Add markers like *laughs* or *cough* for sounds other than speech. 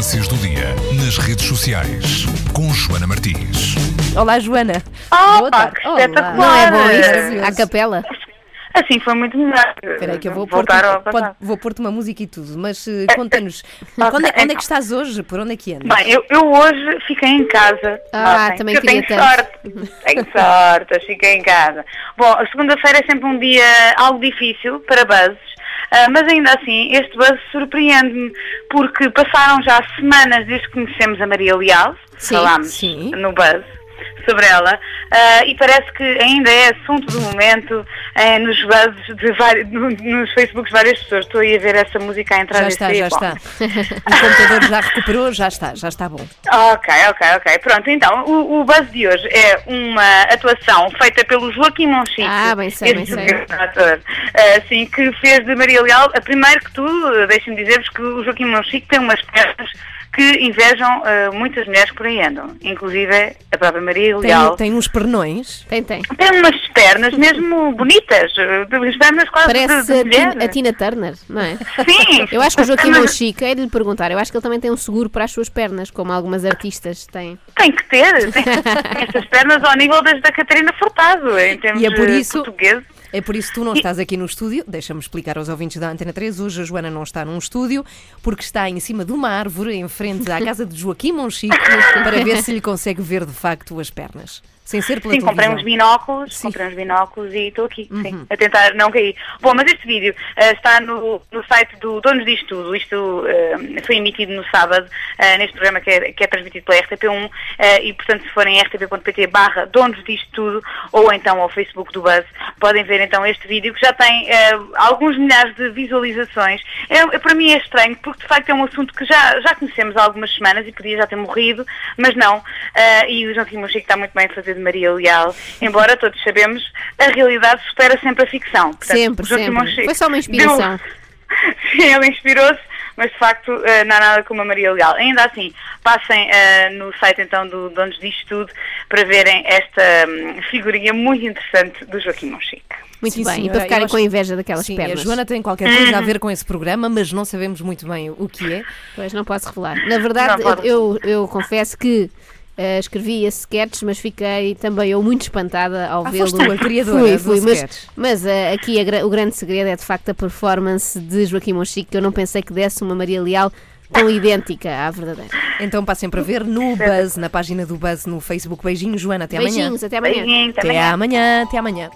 Tendências do dia nas redes sociais com Joana Martins. Olá, Joana. Oh, Boa pá, tarde. que Olá. espetacular! Não é bom isto? À capela? Assim foi muito melhor. Espera aí que eu vou pôr-te voltar ao pode- passado. vou pôr-te uma música e tudo, mas eh, conta-nos, onde, é, onde é que então. estás hoje? Por onde é que andas? Bem, eu, eu hoje fiquei em casa. Ah, ontem, também eu queria tenho tanto. sorte. Tenho *laughs* sorte, fiquei em casa. Bom, a segunda-feira é sempre um dia algo difícil para buzzes. ah, mas ainda assim, este buzz surpreende-me, porque passaram já semanas desde que conhecemos a Maria Leal, Sim, falámos sim. no buzz sobre ela, ah, e parece que ainda é assunto do momento eh, nos buzzes de vários, no- nos Facebooks de várias pessoas. Estou aí a ver essa música a entrar Já está, já Bom, está. *laughs* O computador já recuperou, já está, já está bom. Ok, ok, ok. Pronto, então, o, o buzz de hoje é uma atuação feita pelo Joaquim Monchique. Ah, bem sei, bem sei. ator, eh, sim, que fez de Maria Leal. Primeiro que tudo, deixem-me dizer-vos que o Joaquim Monchique tem umas pernas que invejam eh, muitas mulheres que por aí andam, inclusive a própria Maria Tem, Leal. tem uns pernões. Tem, tem. Tem umas pernas mesmo bonitas, eh, as pernas quase Parece de, a de mulher. Tina, a Tina Turner, não é? Sim. *laughs* Eu acho que o Joaquim Monchique, é de lhe perguntar, eu acho que ele também tem um seguro para as suas pernas, como algumas artistas têm. Tem que ter, *laughs* tem, tem estas pernas ao nível das da Catarina Furtado, em termos E é por isso- portugueses. É por isso que tu não estás aqui no estúdio. Deixa-me explicar aos ouvintes da Antena 3. Hoje a Joana não está num estúdio porque está em cima de uma árvore em frente à casa de Joaquim Monchique *laughs* para ver se lhe consegue ver de facto as pernas. Sem ser pela Sim, comprei uns binóculos, Sim. Uhum. comprei uns binóculos e estou aqui, sim, a tentar não cair. Bom, mas este vídeo eh, está no, no site do Donos Disto Tudo. Isto eh, foi emitido no sábado, eh, neste programa que é, que é transmitido pela RTP1 eh, e, portanto, se forem rtp.pt barra Donos Disto Tudo ou então ao Facebook do Buzz, podem ver então este vídeo que já tem eh, alguns milhares de visualizações. É, é, para mim é estranho porque, de facto, é um assunto que já, já conhecemos há algumas semanas e podia já ter morrido, mas não. Eh, e o João Quim Chico está muito bem a fazer de Maria Leal, embora todos sabemos, a realidade supera sempre a ficção. Portanto, Sempre, sempre. Foi só uma inspiração. deu- *laughs* Sim, ele inspirou-se, mas de facto eh, não há nada como a Maria Leal. Ainda assim, passem eh, no site então do Donos Disto Tudo para verem esta hum, figurinha muito interessante do Joaquim Monchique. Muito Sim, bem, senhora, e para ficarem eu com acho- inveja daquelas Sim, pernas. a Joana tem qualquer coisa a ver com esse programa, mas não sabemos muito bem o que é. *laughs* Pois não posso revelar. Na verdade, eu, eu confesso que eh, escrevi esse sketch, mas fiquei também eu muito espantada ao Ah, vê-lo. a criadora fui, do fui, mas, mas eh, aqui a o grande segredo é de facto a performance de Joaquim Monchique, que eu não pensei que desse uma Maria Leal tão idêntica à verdadeira. Então passem para ver no Buzz, na página do Buzz no Facebook. Beijinhos, Joana. Até amanhã. Beijinhos, até amanhã. Beijinho, Até amanhã. Até amanhã.